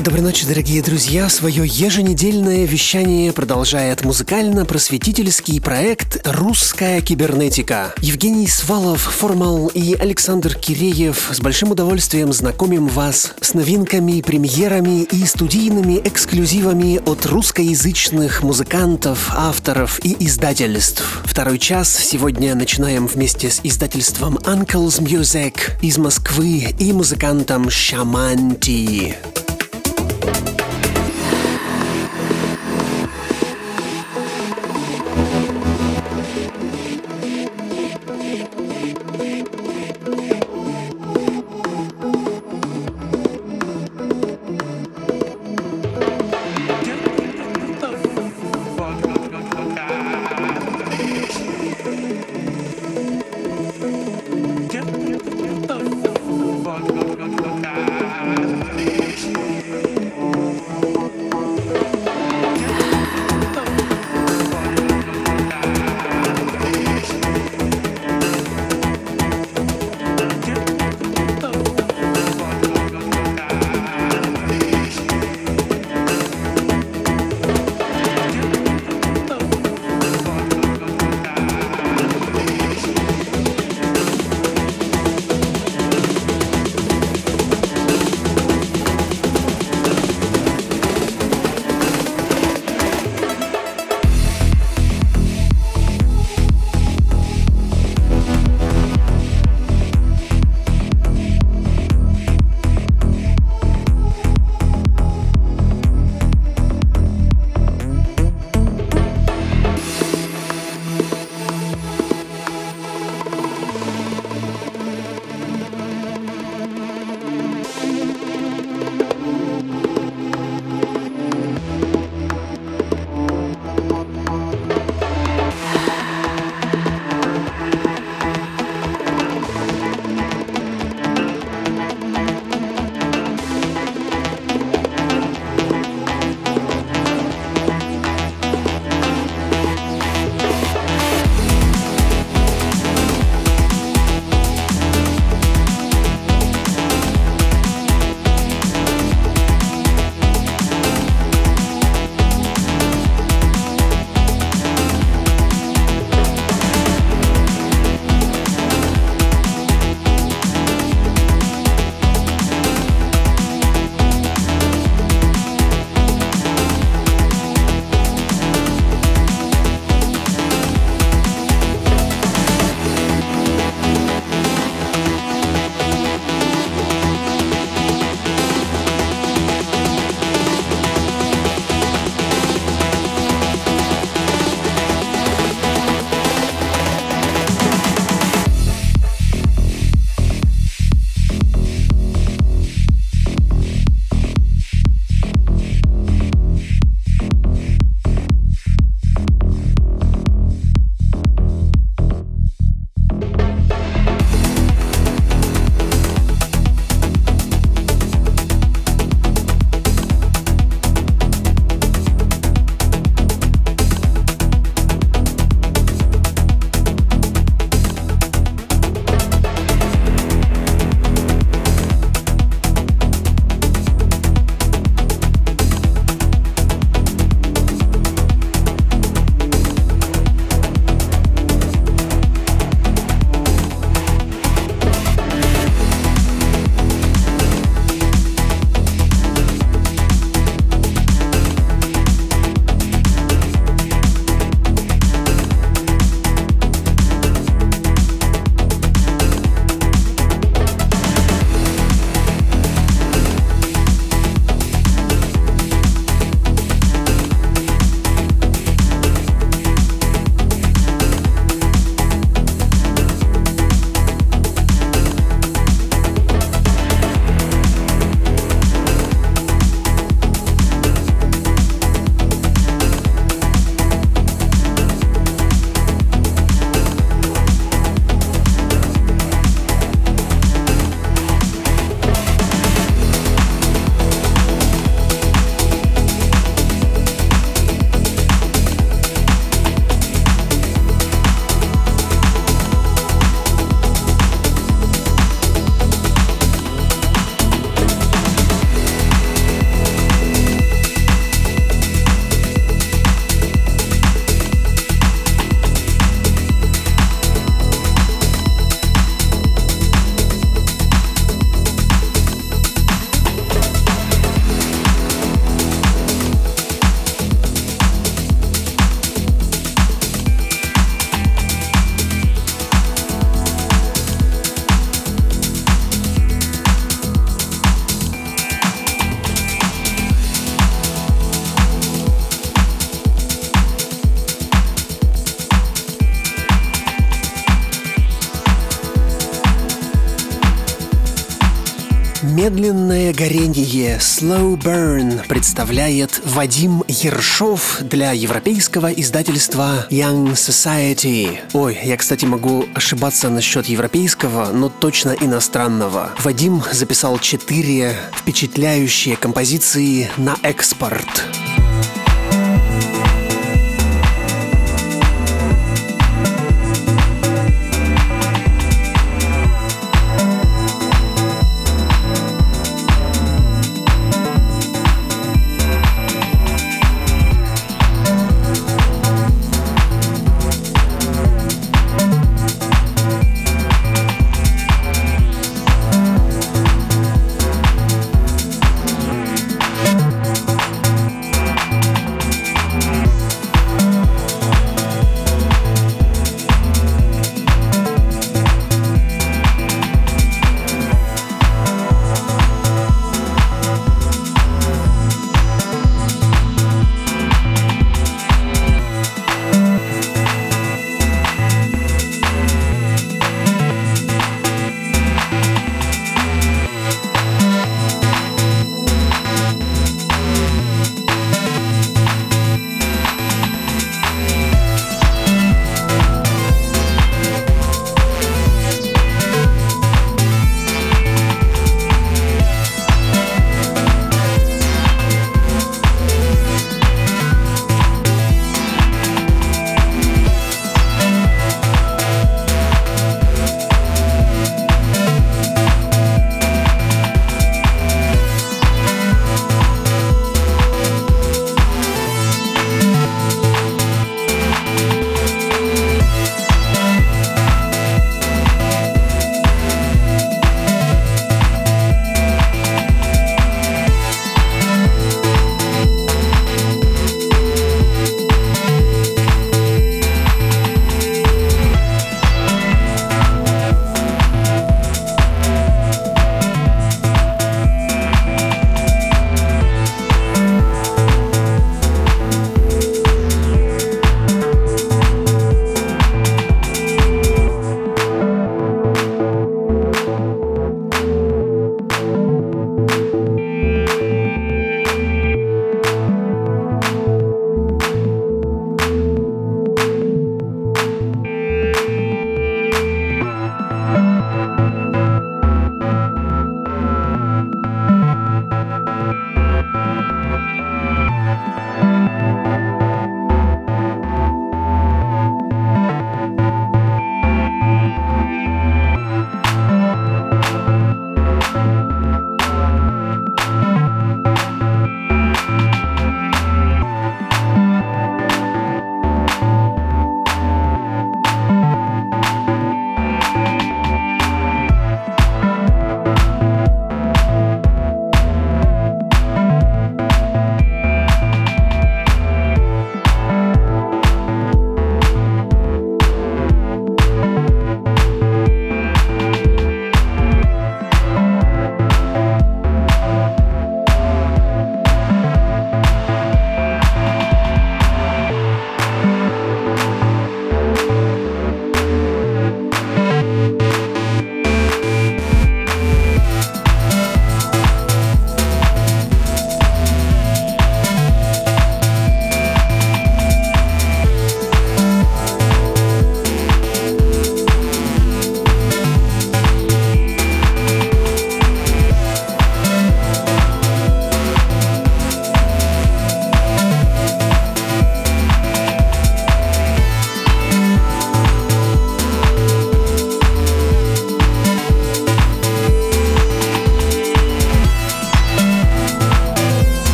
Доброй ночи, дорогие друзья! Свое еженедельное вещание продолжает музыкально-просветительский проект «Русская кибернетика». Евгений Свалов, Формал и Александр Киреев с большим удовольствием знакомим вас с новинками, премьерами и студийными эксклюзивами от русскоязычных музыкантов, авторов и издательств. Второй час сегодня начинаем вместе с издательством Uncle's Music из Москвы и музыкантом Шаманти. Slow Burn представляет Вадим Ершов для европейского издательства Young Society. Ой, я, кстати, могу ошибаться насчет европейского, но точно иностранного. Вадим записал четыре впечатляющие композиции на экспорт.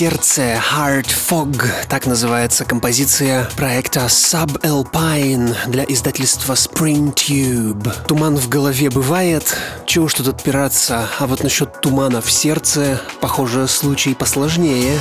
Сердце» Heart Fog. Так называется композиция проекта Sub-Alpine для издательства Spring Tube. Туман в голове бывает, чего ж тут отпираться, а вот насчет тумана в сердце, похоже, случай посложнее.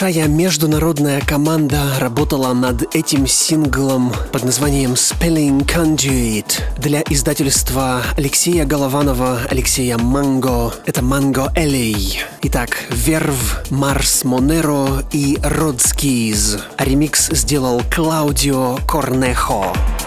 Большая международная команда работала над этим синглом под названием Spelling Conduit для издательства Алексея Голованова, Алексея Манго. Это Манго Элей. Итак, Верв, Марс Монеро и Родскиз. А ремикс сделал Клаудио Корнехо. все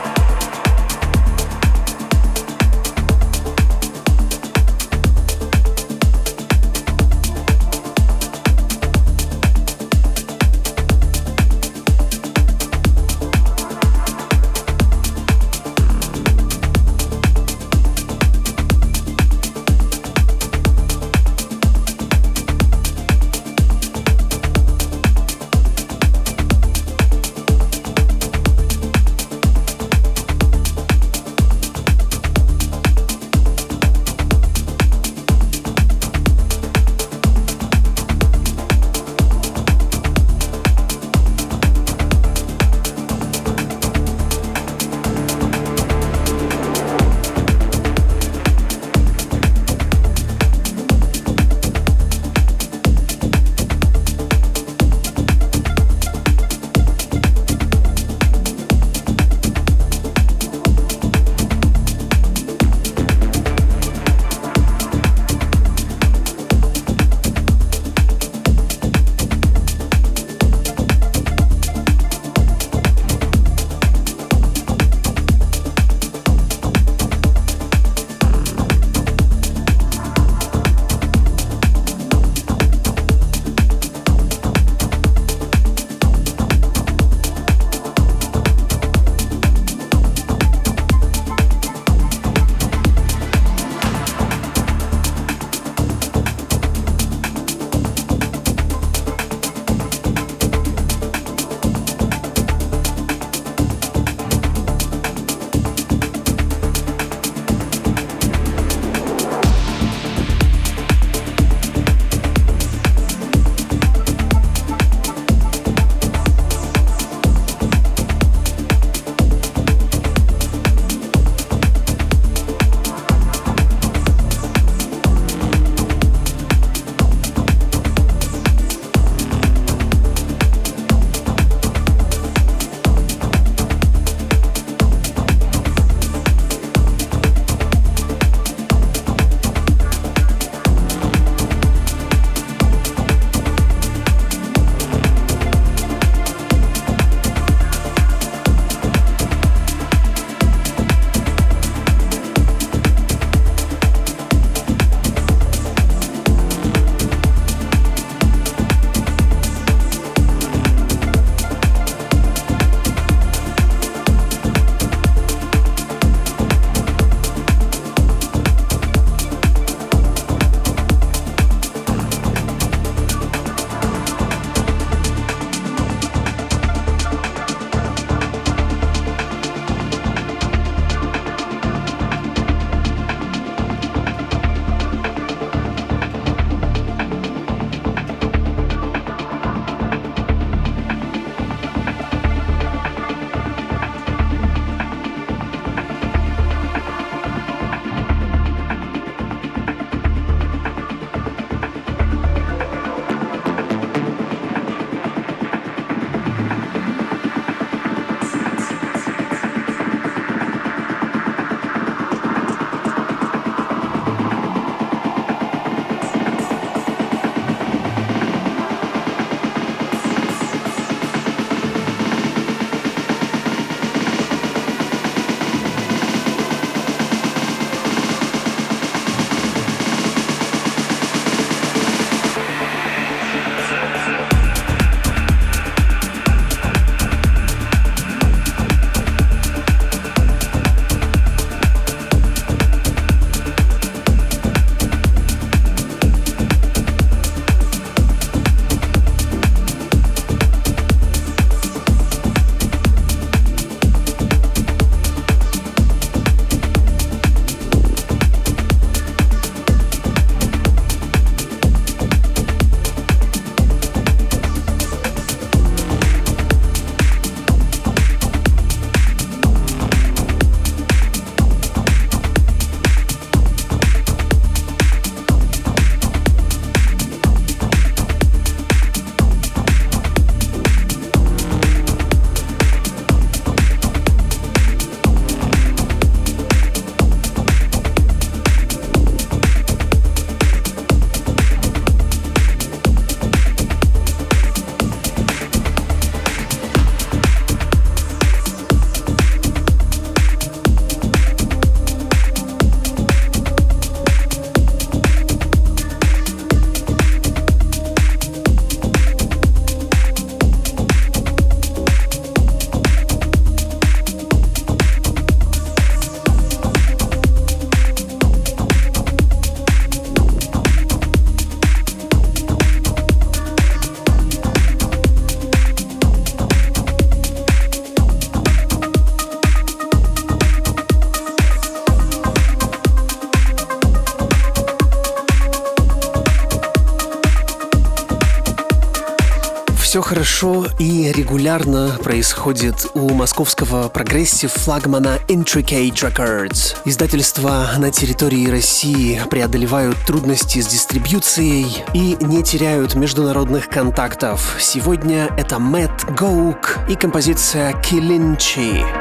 регулярно происходит у московского progressive флагмана Intricate Records. Издательства на территории России преодолевают трудности с дистрибьюцией и не теряют международных контактов. Сегодня это Мэтт Гоук и композиция Килинчи.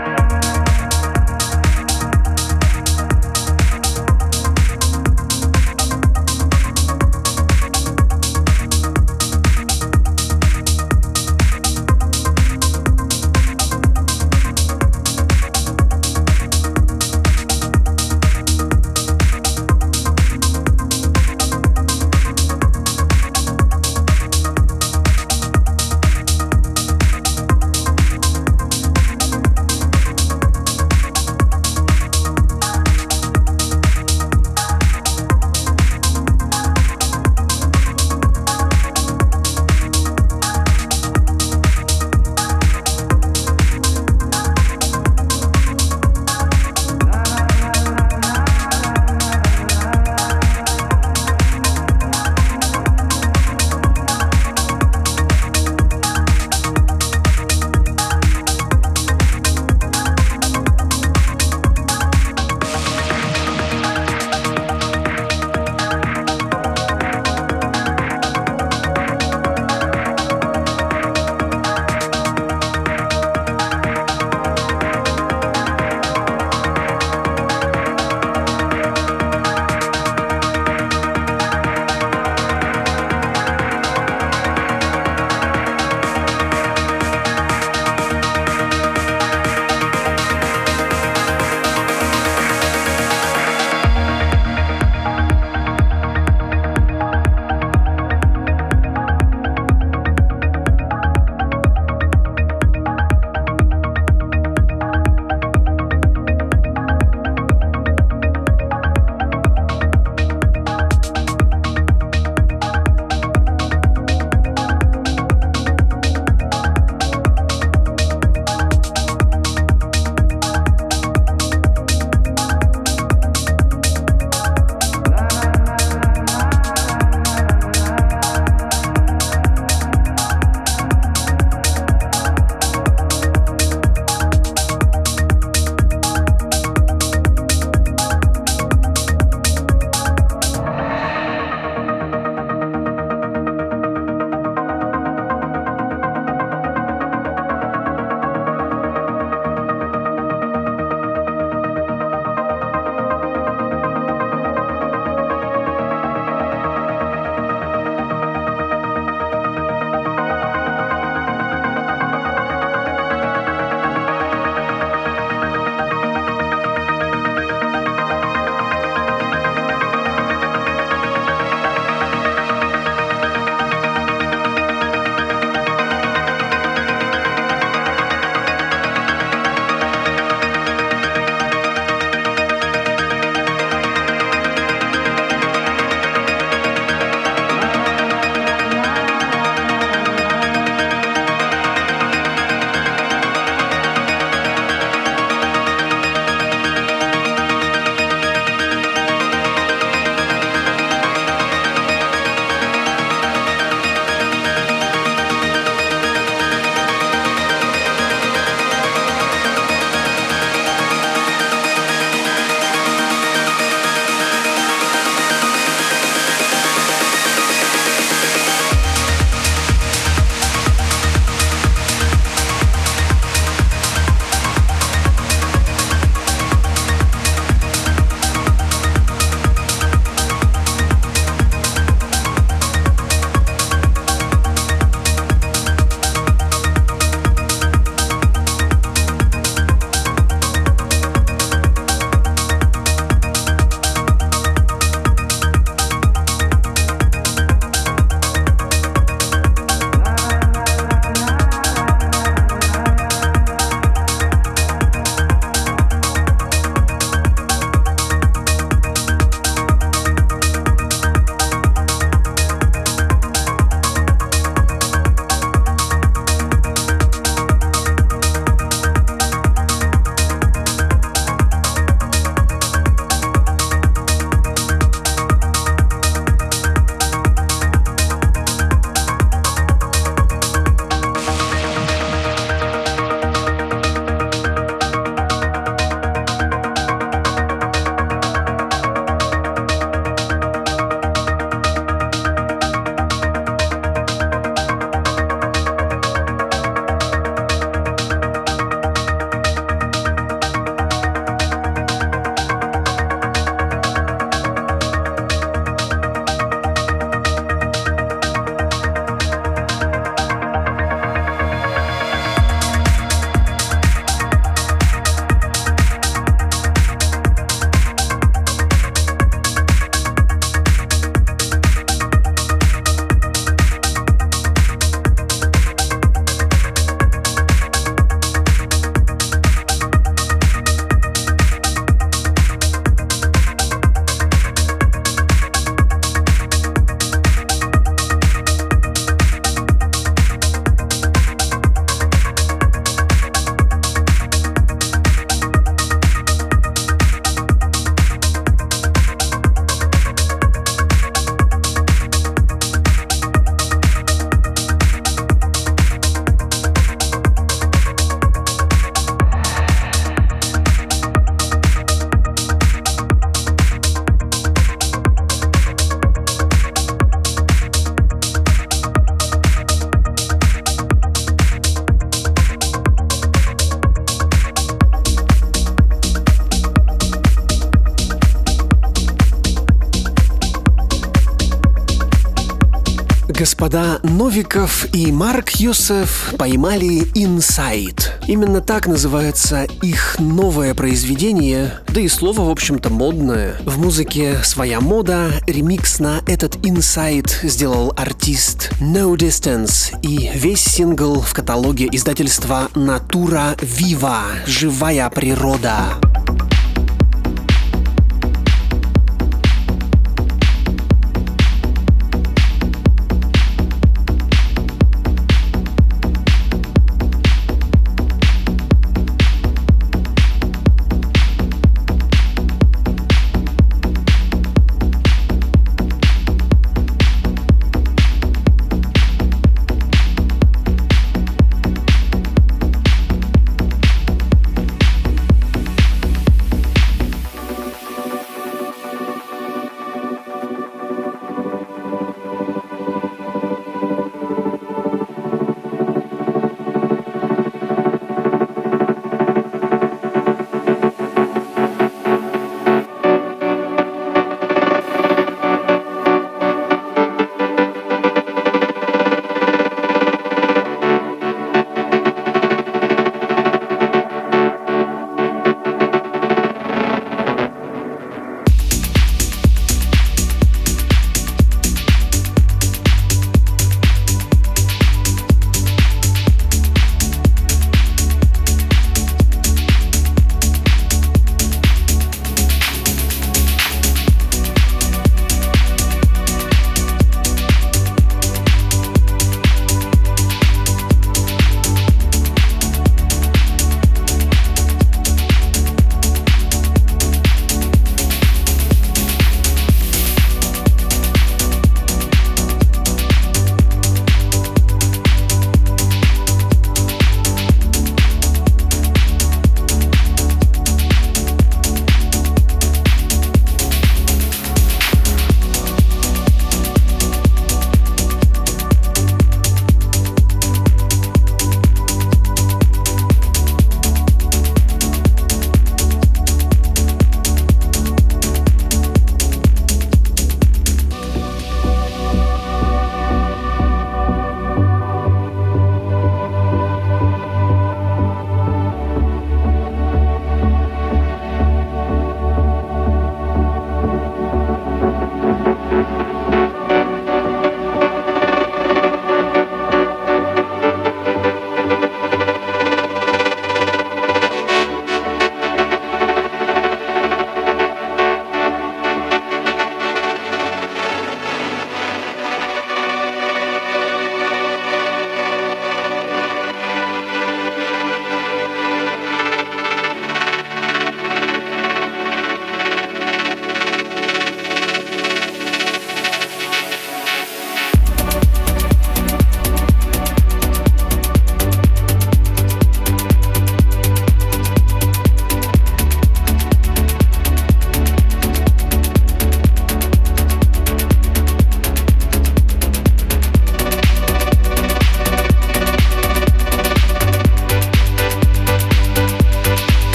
Господа Новиков и Марк Юсеф поймали «Inside». Именно так называется их новое произведение, да и слово, в общем-то, модное. В музыке своя мода, ремикс на этот «Inside» сделал артист No Distance и весь сингл в каталоге издательства «Natura Viva» — «Живая природа».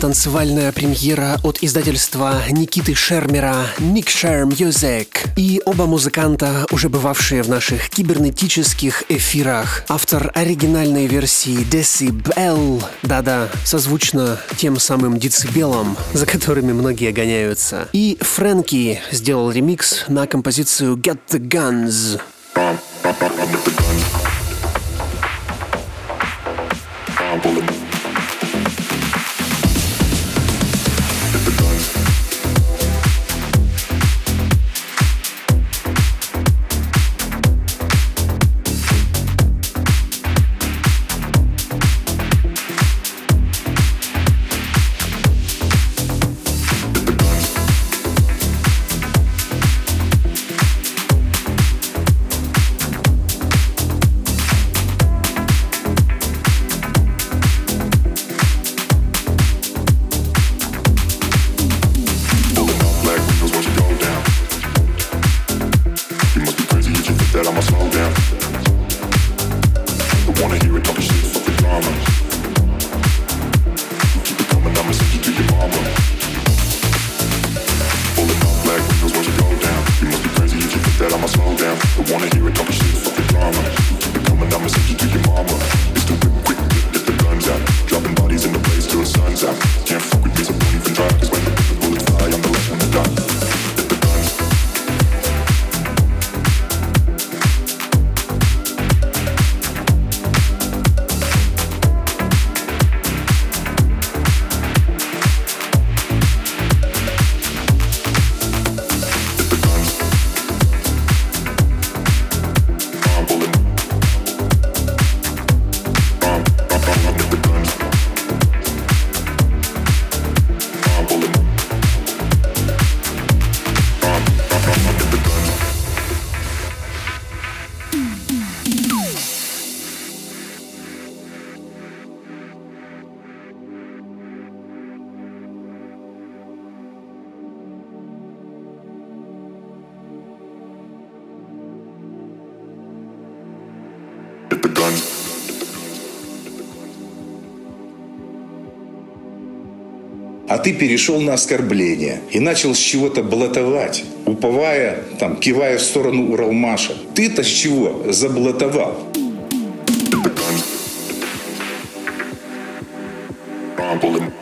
Танцевальная премьера от издательства Никиты Шермера Nick Share Music. И оба музыканта, уже бывавшие в наших кибернетических эфирах. Автор оригинальной версии Decibel, да-да, созвучно тем самым децибелам, за которыми многие гоняются. И Фрэнки сделал ремикс на композицию Get the Guns. а ты перешел на оскорбление и начал с чего-то блатовать, уповая, там, кивая в сторону Уралмаша. Ты-то с чего заблатовал? А, Problem.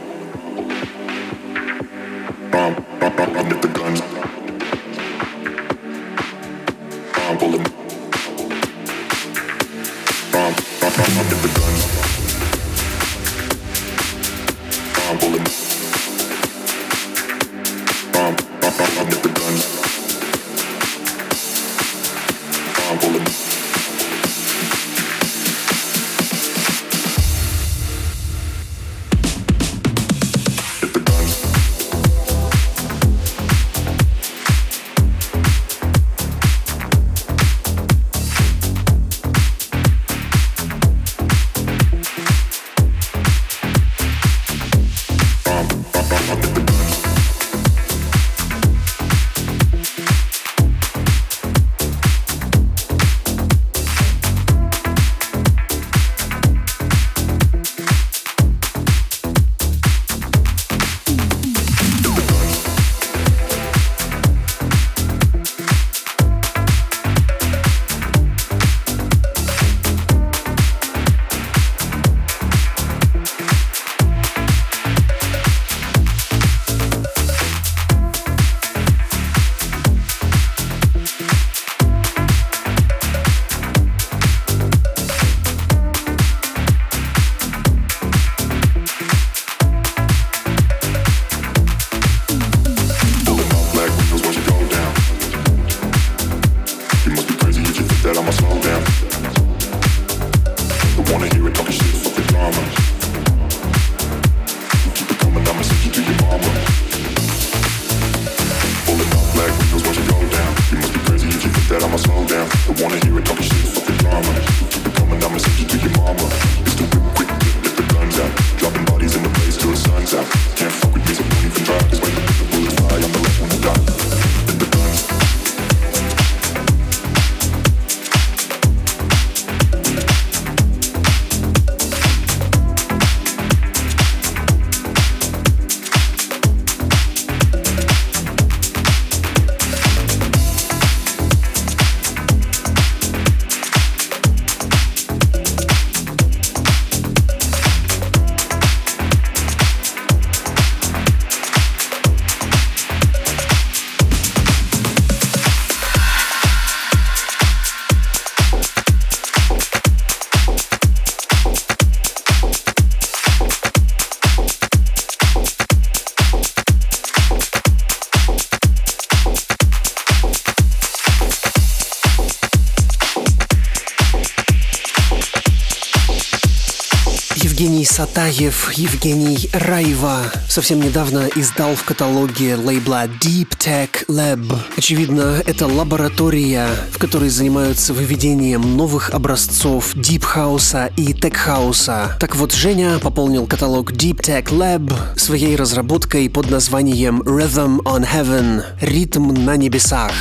Евгений Сатаев, Евгений Раева совсем недавно издал в каталоге лейбла Deep Tech Lab. Очевидно, это лаборатория, в которой занимаются выведением новых образцов Deep House и Tech House. Так вот, Женя пополнил каталог Deep Tech Lab своей разработкой под названием Rhythm on Heaven – ритм на небесах.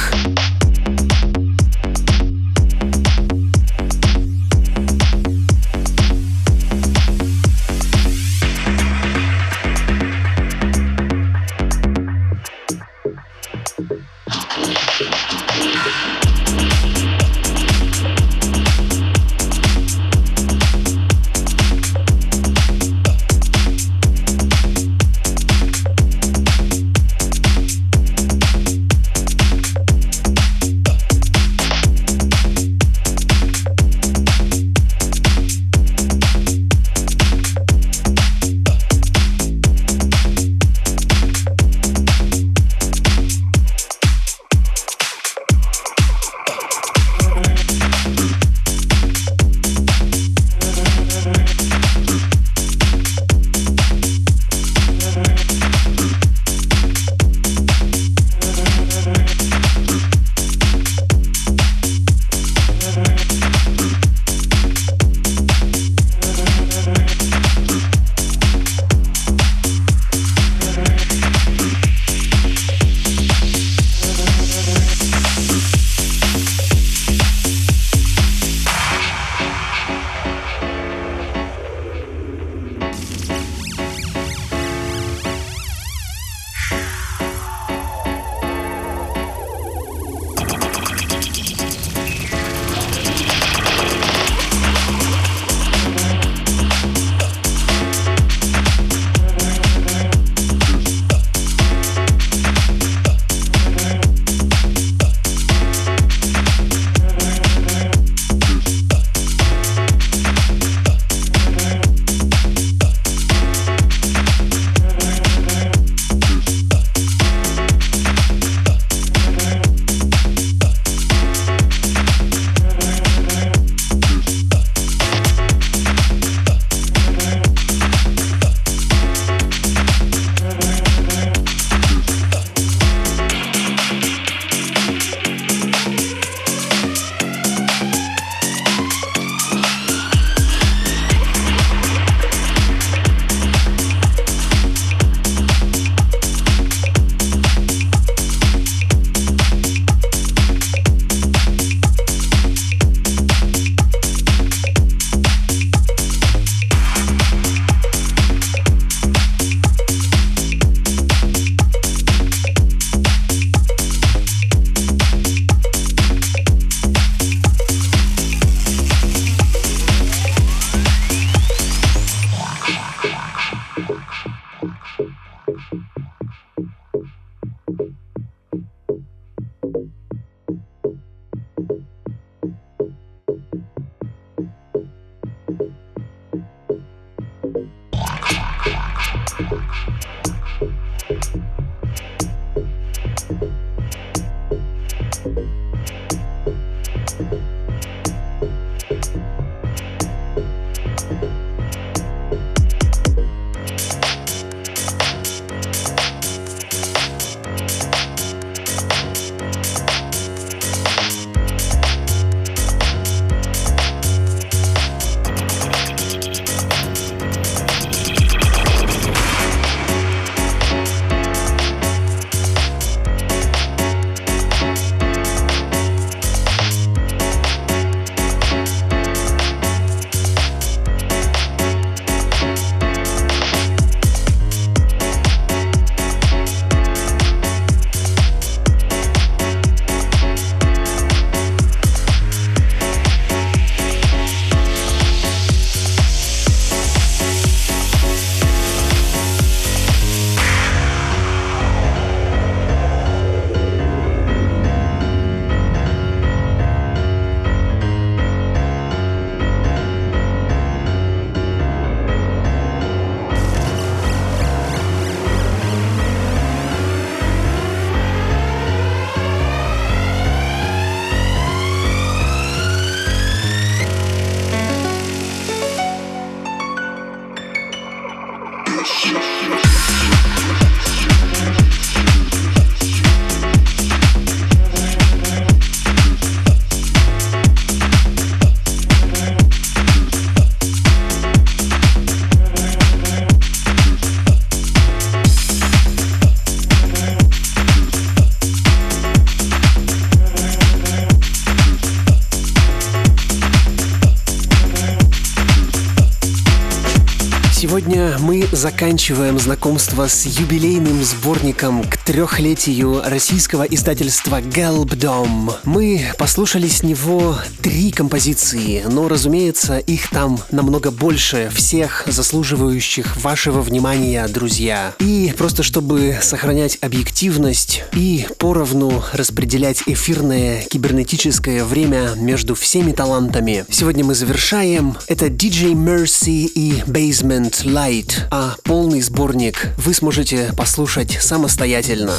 Заканчиваем знакомство с юбилейным сборником к трехлетию российского издательства Gelbdom. Мы послушали с него три композиции, но, разумеется, их там намного больше всех заслуживающих вашего внимания, друзья. И просто чтобы сохранять объективность и поровну распределять эфирное кибернетическое время между всеми талантами, сегодня мы завершаем. Это DJ Mercy и Basement Light, а полный сборник вы сможете послушать самостоятельно.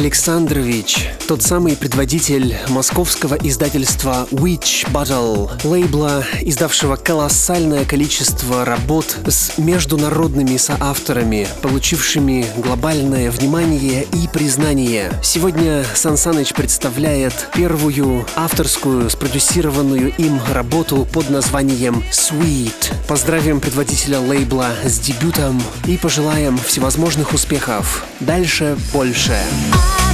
Александрович, тот самый предводитель московского издательства Witch Battle, лейбла, издавшего колоссальное количество работ с международными соавторами, получившими глобальное внимание и признание. Сегодня Сан Саныч представляет первую авторскую, спродюсированную им работу под названием Sweet. Поздравим предводителя лейбла с дебютом и пожелаем всевозможных успехов. Дальше больше. Друзья,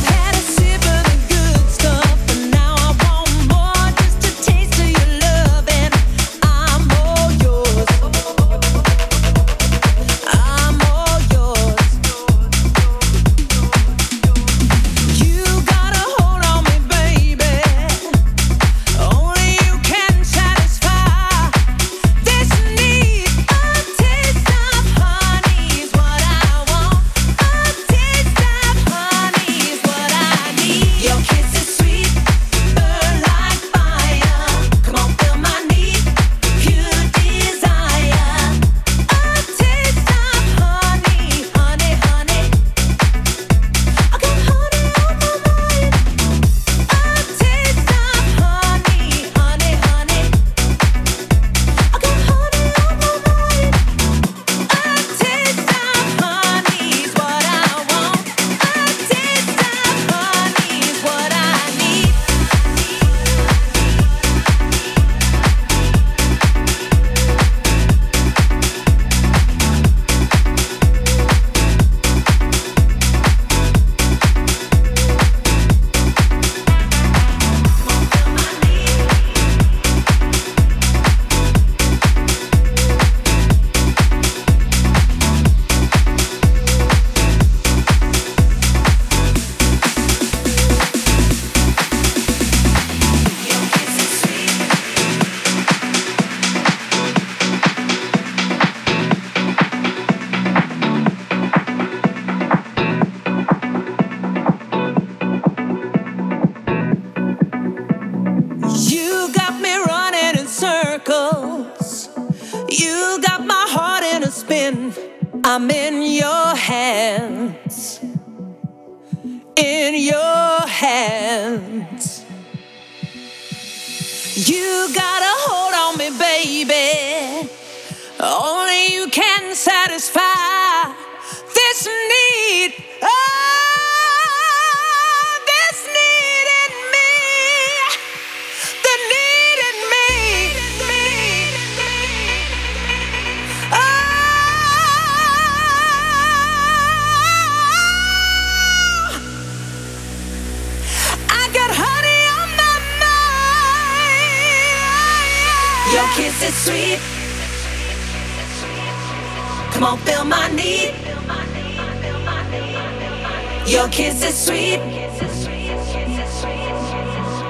Your kiss is sweet.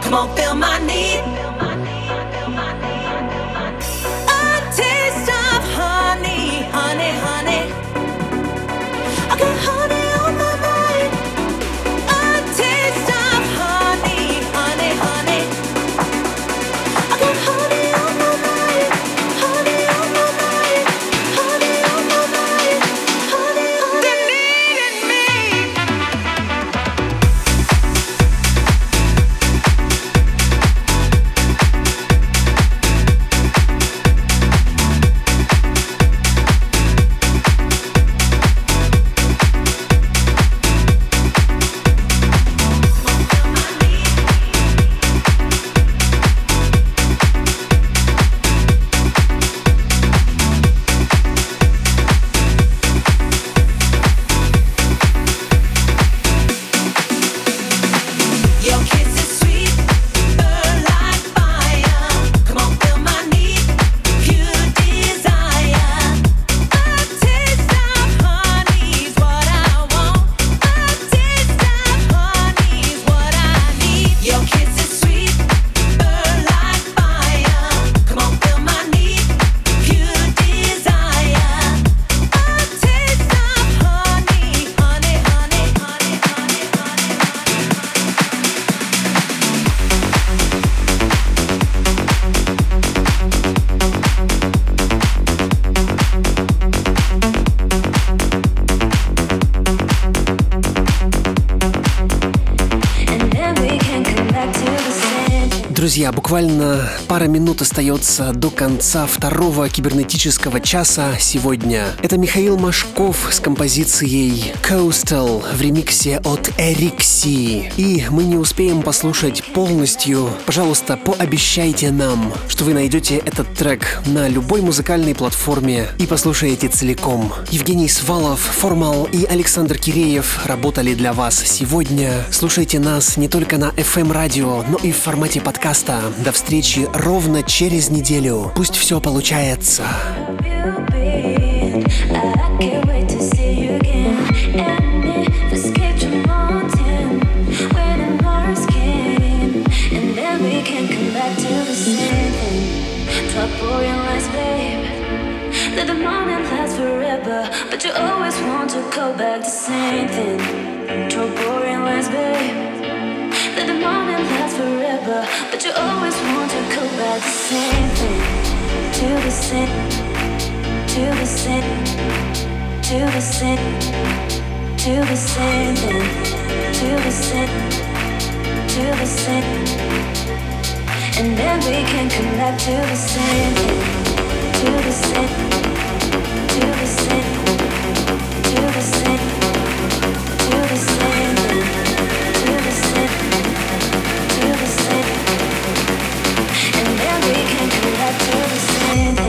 Come on, feel my need. Буквально пара минут остается до конца второго кибернетического часа сегодня. Это Михаил Машков с композицией Coastal в ремиксе от Эрикси. И мы не успеем послушать полностью. Пожалуйста, пообещайте нам, что вы найдете этот трек на любой музыкальной платформе и послушаете целиком. Евгений Свалов, Формал и Александр Киреев работали для вас сегодня. Слушайте нас не только на FM-радио, но и в формате подкаста. До встречи ровно через неделю. Пусть все получается. Let the morning last forever, but you always want to go back to same thing. Trouble in last, babe. Let the morning last forever, but you always want to go back to same thing. To the same, to the same, to the same, to the same thing. To the same, to the same, and then we can come back to the same, to the same, to the same, to the same, to the same, to the same, to the same, and then we can come back to the same.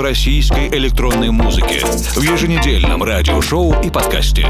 Российской электронной музыке в еженедельном радиошоу и подкасте.